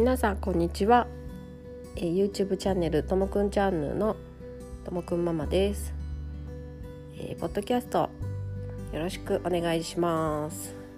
皆さんこんにちは、えー、YouTube チャンネルともくんチャンネルのともくんママです、えー、ポッドキャストよろしくお願いします。